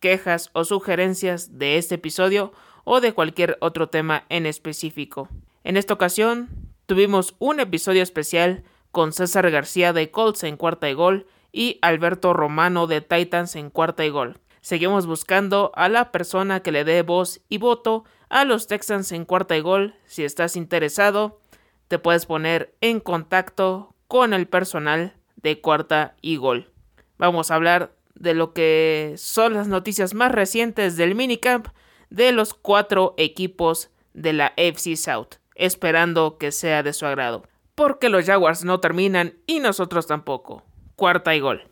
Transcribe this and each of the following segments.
quejas o sugerencias de este episodio o de cualquier otro tema en específico. En esta ocasión tuvimos un episodio especial con César García de Colts en cuarta y gol y Alberto Romano de Titans en cuarta y gol. Seguimos buscando a la persona que le dé voz y voto a los Texans en cuarta y gol. Si estás interesado, te puedes poner en contacto con el personal de cuarta y gol. Vamos a hablar de lo que son las noticias más recientes del minicamp de los cuatro equipos de la FC South, esperando que sea de su agrado. Porque los Jaguars no terminan y nosotros tampoco. Cuarta y gol.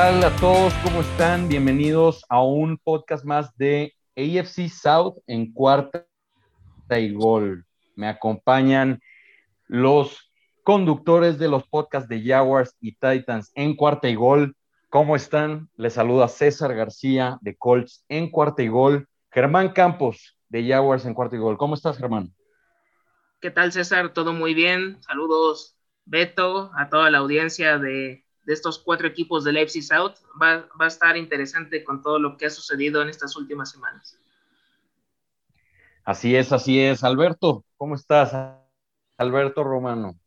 Tal a todos? ¿Cómo están? Bienvenidos a un podcast más de AFC South en cuarta y gol. Me acompañan los conductores de los podcasts de Jaguars y Titans en cuarta y gol. ¿Cómo están? Les saluda César García de Colts en cuarta y gol. Germán Campos de Jaguars en cuarta y gol. ¿Cómo estás, Germán? ¿Qué tal, César? Todo muy bien. Saludos, Beto, a toda la audiencia de de estos cuatro equipos del FC South va, a estar interesante con todo lo que ha sucedido en estas últimas semanas. Así es, así es. Alberto, ¿cómo estás? Alberto Romano.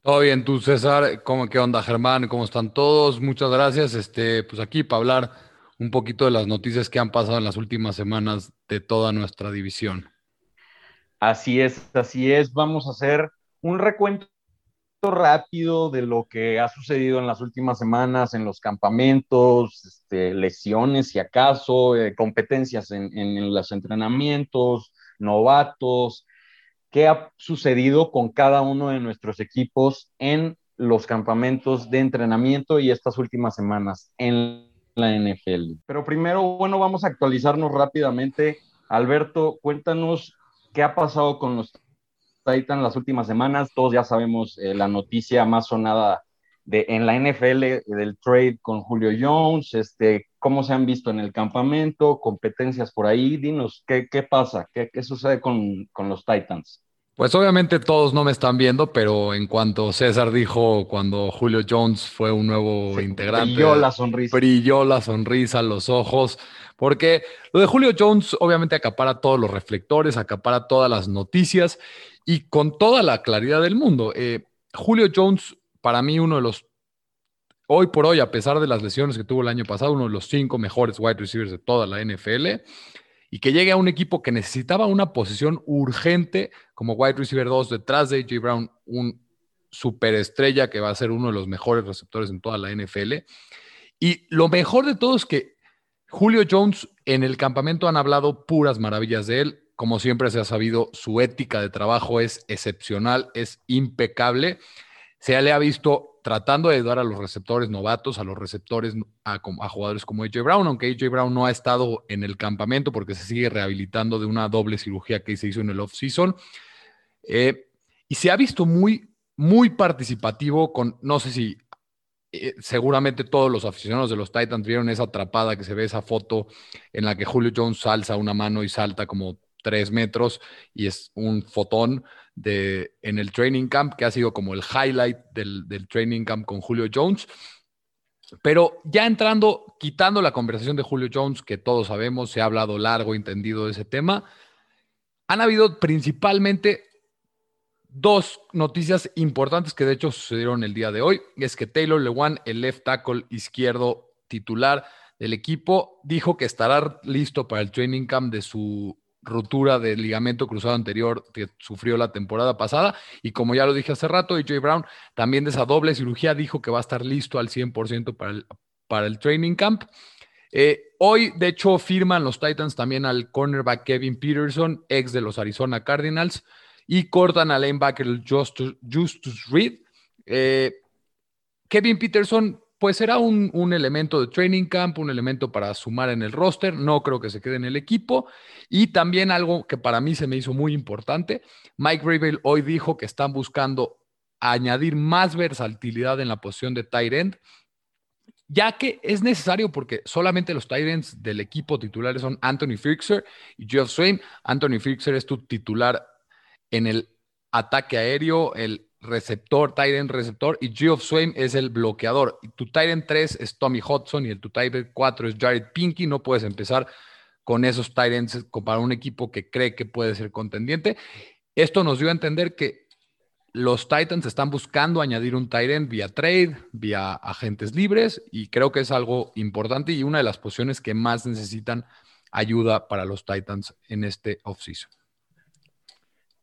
Todo bien, tú César, ¿cómo qué onda Germán? ¿Cómo están todos? Muchas gracias. Este, pues aquí para hablar un poquito de las noticias que han pasado en las últimas semanas de toda nuestra división. Así es, así es. Vamos a hacer un recuento rápido de lo que ha sucedido en las últimas semanas en los campamentos, este, lesiones si acaso, eh, competencias en, los entrenamientos, novatos, qué ha sucedido con cada uno de nuestros equipos en los campamentos de entrenamiento y estas últimas semanas en la NFL. Pero primero, bueno, vamos a actualizarnos rápidamente. Alberto, cuéntanos qué ha pasado con los Titan las últimas semanas. Todos ya sabemos eh, la noticia más sonada de, en la NFL del trade con Julio Jones, este, cómo se han visto en el campamento, competencias por ahí. Dinos, ¿qué, qué pasa? ¿Qué, qué sucede con, con, los Titans? Pues obviamente todos no me están viendo, pero en cuanto César dijo cuando Julio Jones fue un nuevo integrante, brilló la sonrisa. Brilló la sonrisa, los ojos, porque lo de Julio Jones obviamente acapara todos los reflectores, acapara todas las noticias y con toda la claridad del mundo. Eh, Julio Jones, para mí, uno de los, hoy por hoy, a pesar de las lesiones que tuvo el año pasado, uno de los cinco mejores wide receivers de toda la NFL, y que llegue a un equipo que necesitaba una posición urgente como wide receiver 2 detrás de AJ Brown, un superestrella que va a ser uno de los mejores receptores en toda la NFL. Y lo mejor de todo es que Julio Jones en el campamento han hablado puras maravillas de él como siempre se ha sabido, su ética de trabajo es excepcional, es impecable. Se le ha visto tratando de ayudar a los receptores novatos, a los receptores, a, jugadores como AJ Brown, aunque AJ Brown no ha estado en el campamento porque se sigue rehabilitando de una doble cirugía que se hizo en el off-season. Eh, y se ha visto muy, muy participativo con, no sé si eh, seguramente todos los aficionados de los Titans vieron esa atrapada que se ve esa foto en la que Julio Jones alza una mano y salta como tres metros y es un fotón en el training camp que ha sido como el highlight del, training camp con Julio Jones. Pero ya entrando, quitando la conversación de Julio Jones, que todos sabemos, se ha hablado largo, entendido de ese tema, han habido principalmente dos noticias importantes que de hecho sucedieron el día de hoy. Es que Taylor Lewan, el left tackle izquierdo titular del equipo, dijo que estará listo para el training camp de su ruptura del ligamento cruzado anterior que sufrió la temporada pasada. Y como ya lo dije hace rato, AJ Brown también de esa doble cirugía dijo que va a estar listo al 100% para el, para el training camp. Eh, hoy, de hecho, firman los Titans también al cornerback Kevin Peterson, ex de los Arizona Cardinals, y cortan al linebacker Justus, Justus Reed. Eh, Kevin Peterson pues será un, elemento de training camp, un elemento para sumar en el roster. No creo que se quede en el equipo. Y también algo que para mí se me hizo muy importante, Mike Rabel hoy dijo que están buscando añadir más versatilidad en la posición de tight end, ya que es necesario porque solamente los tight ends del equipo titulares son Anthony Fixer y Jeff Swain. Anthony Fixer es tu titular en el ataque aéreo, el receptor, tight receptor, y Geoff Swain es el bloqueador. tu tight end 3 es Tommy Hudson y el tu tight end 4 es Jared Pinky. No puedes empezar con esos tight ends para un equipo que cree que puede ser contendiente. Esto nos dio a entender que los Titans están buscando añadir un tight end vía trade, vía agentes libres, y creo que es algo importante y una de las posiciones que más necesitan ayuda para los Titans en este offseason.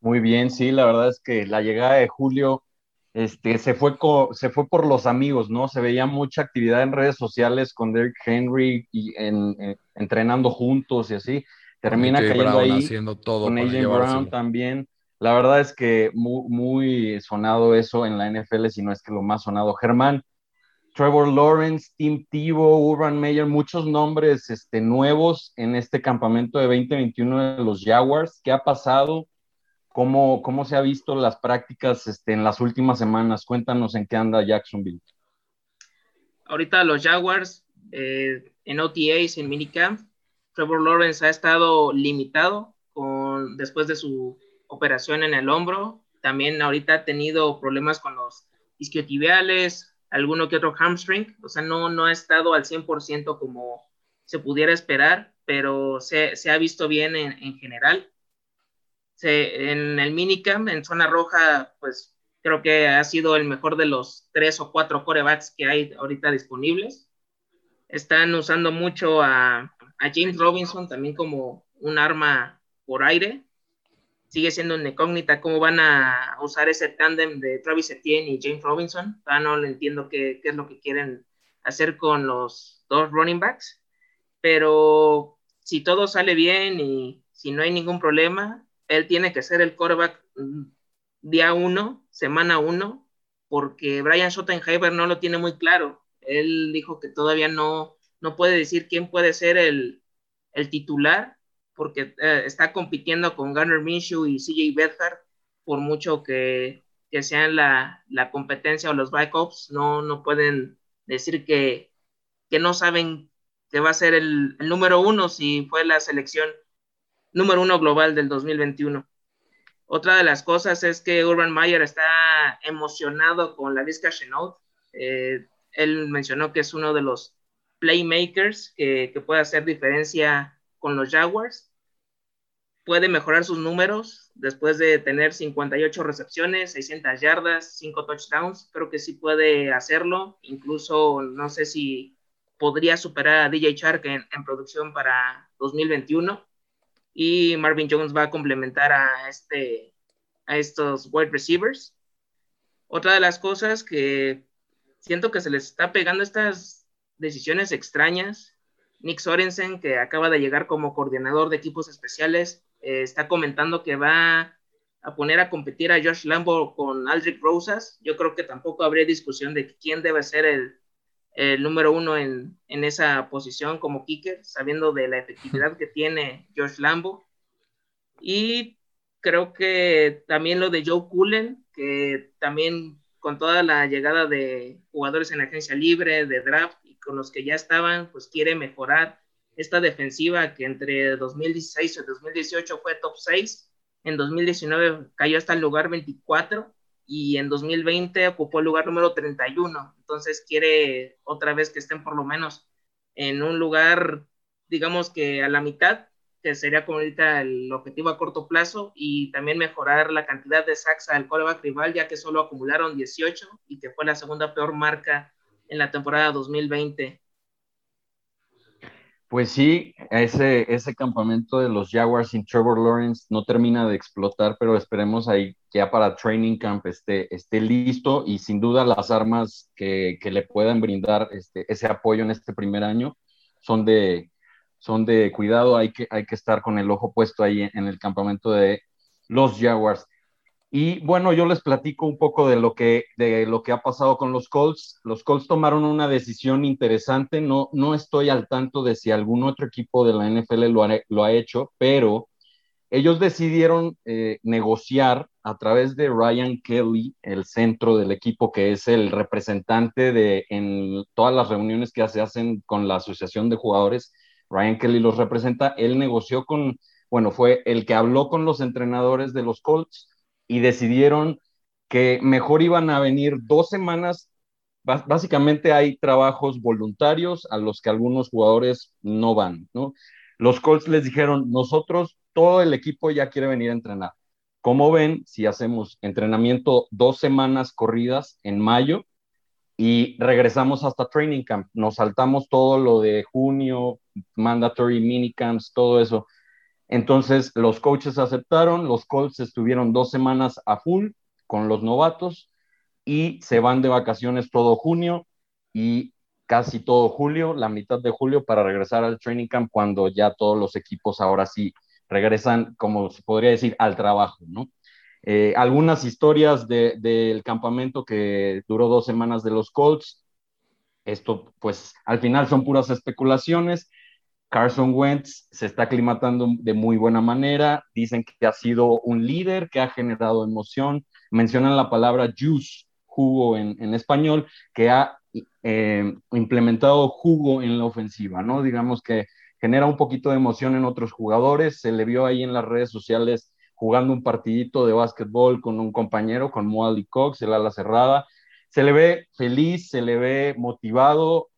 Muy bien, sí, la verdad es que la llegada de Julio este, se, fue se fue por los amigos, ¿no? Se veía mucha actividad en redes sociales con Derrick Henry y en, entrenando juntos y así. Termina cayendo ahí haciendo todo con AJ Brown también. La verdad es que muy, muy sonado eso en la NFL, si no es que lo más sonado. Germán, Trevor Lawrence, Tim Tebow, Urban Meyer, muchos nombres este, nuevos en este campamento de 2021 de los Jaguars. ¿Qué ha pasado? ¿Cómo, cómo se ha visto las prácticas este, en las últimas semanas? Cuéntanos en qué anda Jacksonville. Ahorita los Jaguars eh, en OTAs, en minicamp, Trevor Lawrence ha estado limitado con, después de su operación en el hombro. También ahorita ha tenido problemas con los isquiotibiales, alguno que otro hamstring. O sea, no, no ha estado al 100% como se pudiera esperar, pero se, se ha visto bien en, en general en el minicamp, en zona roja, pues creo que ha sido el mejor de los tres o cuatro corebacks que hay ahorita disponibles. Están usando mucho a, James Robinson también como un arma por aire. Sigue siendo una incógnita cómo van a usar ese tándem de Travis Etienne y James Robinson. Todavía no entiendo qué, qué es lo que quieren hacer con los dos running backs. Pero si todo sale bien y si no hay ningún problema, él tiene que ser el quarterback mm, día uno, semana uno, porque Brian Schottenheimer no lo tiene muy claro. Él dijo que todavía no, no puede decir quién puede ser el, titular, porque eh, está compitiendo con Garner Minshew y CJ Beathard, por mucho que, sean la, competencia o los backups, no, no pueden decir que, que no saben que va a ser el, el número uno si fue la selección número uno global del 2021. Otra de las cosas es que Urban Meyer está emocionado con la Vizca Chenault. Eh, él mencionó que es uno de los playmakers que, que, puede hacer diferencia con los Jaguars. Puede mejorar sus números después de tener 58 recepciones, 600 yardas, 5 touchdowns. Creo que sí puede hacerlo. Incluso no sé si podría superar a DJ Shark en, en producción para 2021 y Marvin Jones va a complementar a, este, a estos wide receivers. Otra de las cosas que siento que se les está pegando estas decisiones extrañas. Nick Sorensen, que acaba de llegar como coordinador de equipos especiales, eh, está comentando que va a poner a competir a Josh Lambo con Aldrich Rosas. Yo creo que tampoco habría discusión de quién debe ser el, el número uno en, esa posición como kicker, sabiendo de la efectividad que tiene Josh Lambo. Y creo que también lo de Joe Cullen, que también con toda la llegada de jugadores en agencia libre, de draft, y con los que ya estaban, pues quiere mejorar esta defensiva que entre 2016 y 2018 fue top 6, en 2019 cayó hasta el lugar 24 y en 2020 ocupó el lugar número 31. Entonces quiere otra vez que estén por lo menos en un lugar, digamos que a la mitad, que sería como ahorita el objetivo a corto plazo, y también mejorar la cantidad de sacks al coreback rival, ya que solo acumularon 18 y que fue la segunda peor marca en la temporada 2020. Pues sí, ese, ese campamento de los Jaguars sin Trevor Lawrence no termina de explotar, pero esperemos ahí que ya para Training Camp esté, esté listo y sin duda las armas que, que le puedan brindar este, ese apoyo en este primer año son de, son de cuidado, hay que, hay que estar con el ojo puesto ahí en el campamento de los Jaguars. Y bueno, yo les platico un poco de lo que, de lo que ha pasado con los Colts. Los Colts tomaron una decisión interesante. No, no estoy al tanto de si algún otro equipo de la NFL lo ha, lo ha hecho, pero ellos decidieron eh, negociar a través de Ryan Kelly, el centro del equipo, que es el representante de en todas las reuniones que se hacen con la asociación de jugadores. Ryan Kelly los representa. Él negoció con, bueno, fue el que habló con los entrenadores de los Colts y decidieron que mejor iban a venir dos semanas. Básicamente hay trabajos voluntarios a los que algunos jugadores no van. Los Colts les dijeron, nosotros, todo el equipo ya quiere venir a entrenar. ¿Cómo ven si hacemos entrenamiento dos semanas corridas en mayo y regresamos hasta training camp? Nos saltamos todo lo de junio, mandatory minicamps, todo eso. Entonces los coaches aceptaron, los Colts estuvieron dos semanas a full con los novatos y se van de vacaciones todo junio y casi todo julio, la mitad de julio para regresar al training camp cuando ya todos los equipos ahora sí regresan, como se podría decir, al trabajo, ¿no? Eh, algunas historias del campamento que duró dos semanas de los Colts. Esto, pues, al final son puras especulaciones. Carson Wentz se está aclimatando de muy buena manera, dicen que ha sido un líder, que ha generado emoción, mencionan la palabra juice, jugo en, español, que ha eh, implementado jugo en la ofensiva, ¿no? Digamos que genera un poquito de emoción en otros jugadores, se le vio ahí en las redes sociales jugando un partidito de básquetbol con un compañero, con Moali Cox, el ala cerrada, se le ve feliz, se le ve motivado,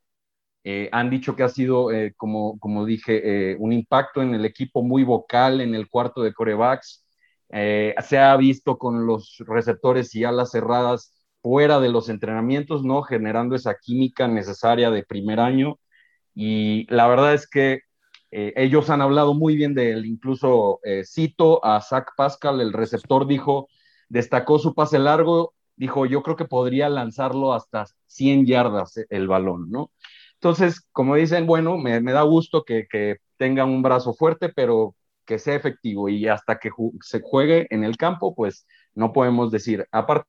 eh, han dicho que ha sido, eh, como, como dije, eh, un impacto en el equipo muy vocal en el cuarto de corebacks. se ha visto con los receptores y alas cerradas fuera de los entrenamientos, ¿no? Generando esa química necesaria de primer año. Y la verdad es que ellos han hablado muy bien de él. Incluso cito a Zach Pascal, el receptor, dijo, destacó su pase largo, dijo, yo creo que podría lanzarlo hasta 100 yardas el balón, ¿no? Entonces, como dicen, bueno, me, da gusto que, que, tenga un brazo fuerte, pero que sea efectivo y hasta que se juegue en el campo, pues no podemos decir. Aparte,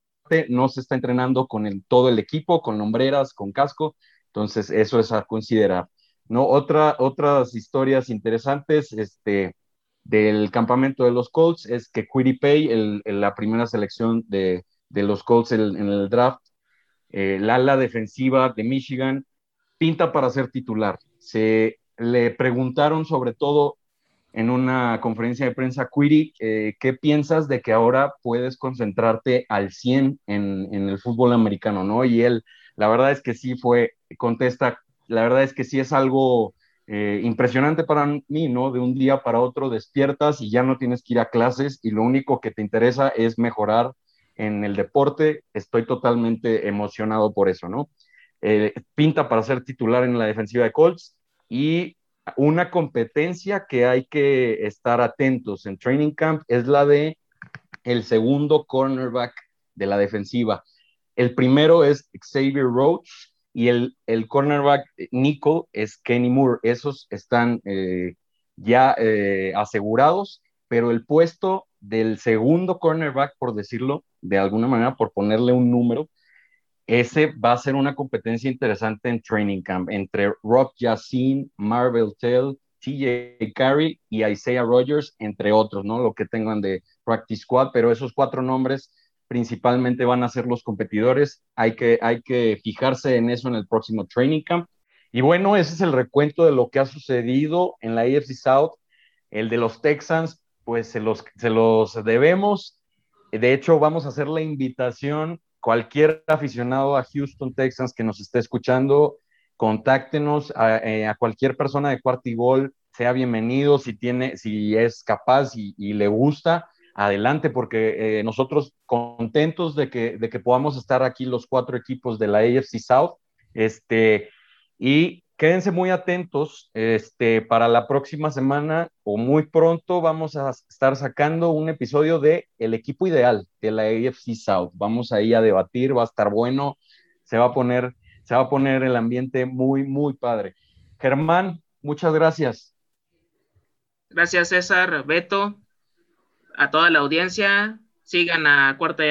no se está entrenando con el, todo el equipo, con hombreras, con casco, entonces eso es a considerar. ¿no? Otra, otras historias interesantes este, del campamento de los Colts es que Pay, el, la primera selección de, de los Colts en, el draft, eh, la ala defensiva de Michigan, pinta para ser titular. Se le preguntaron sobre todo en una conferencia de prensa Quiri, eh, ¿qué piensas de que ahora puedes concentrarte al 100 en, en, el fútbol americano, no? Y él, la verdad es que sí fue, contesta, la verdad es que sí es algo eh, impresionante para mí, ¿no? De un día para otro despiertas y ya no tienes que ir a clases y lo único que te interesa es mejorar en el deporte. Estoy totalmente emocionado por eso, ¿no? Eh, pinta para ser titular en la defensiva de Colts y una competencia que hay que estar atentos en training camp es la de el segundo cornerback de la defensiva. El primero es Xavier Rhodes y el, el cornerback Nico es Kenny Moore. Esos están eh, ya eh, asegurados, pero el puesto del segundo cornerback, por decirlo de alguna manera, por ponerle un número, ese va a ser una competencia interesante en Training Camp entre Rock Yassin, Marvel Tell, TJ Carey y Isaiah Rogers, entre otros, ¿no? Lo que tengan de Practice Squad, pero esos cuatro nombres principalmente van a ser los competidores. Hay que, hay que fijarse en eso en el próximo Training Camp. Y bueno, ese es el recuento de lo que ha sucedido en la AFC South. El de los Texans, pues se los, se los debemos. De hecho, vamos a hacer la invitación cualquier aficionado a Houston Texans que nos esté escuchando, contáctenos a, eh, cualquier persona de Cuartigol, sea bienvenido si tiene, si es capaz y, le gusta, adelante, porque eh, nosotros contentos de que, de que podamos estar aquí los cuatro equipos de la AFC South, este, y quédense muy atentos. Este, para la próxima semana o muy pronto vamos a estar sacando un episodio de El equipo ideal de la AFC South. Vamos ahí a debatir, va a estar bueno, se va a poner, se va a poner el ambiente muy, muy padre. Germán, muchas gracias. Gracias, César, Beto, a toda la audiencia. Sigan a cuarta,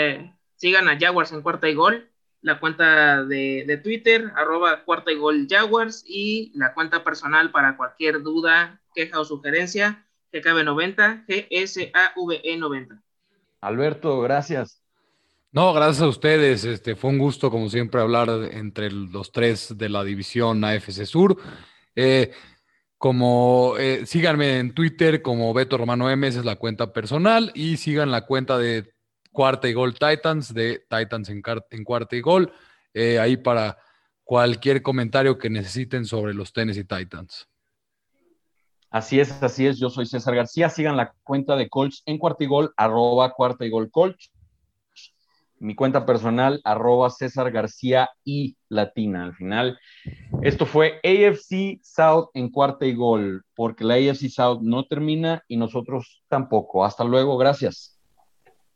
sigan a Jaguars en cuarta y gol la cuenta de, Twitter, arroba cuarta y gol Jaguars, y la cuenta personal para cualquier duda, queja o sugerencia, GKB90, GSAVE90. Alberto, gracias. No, gracias a ustedes. Este, fue un gusto, como siempre, hablar entre los tres de la división AFC Sur. Eh, como eh, síganme en Twitter como Beto Romano M, esa es la cuenta personal, y sigan la cuenta de cuarta y gol Titans, de Titans en, cuarta y gol, eh, ahí para cualquier comentario que necesiten sobre los Tennessee Titans. Así es, así es. Yo soy César García. Sigan la cuenta de Colts en cuarta y gol, arroba cuarta y gol Colts. Mi cuenta personal, arroba César García y Latina. Al final, esto fue AFC South en cuarta y gol, porque la AFC South no termina y nosotros tampoco. Hasta luego, gracias.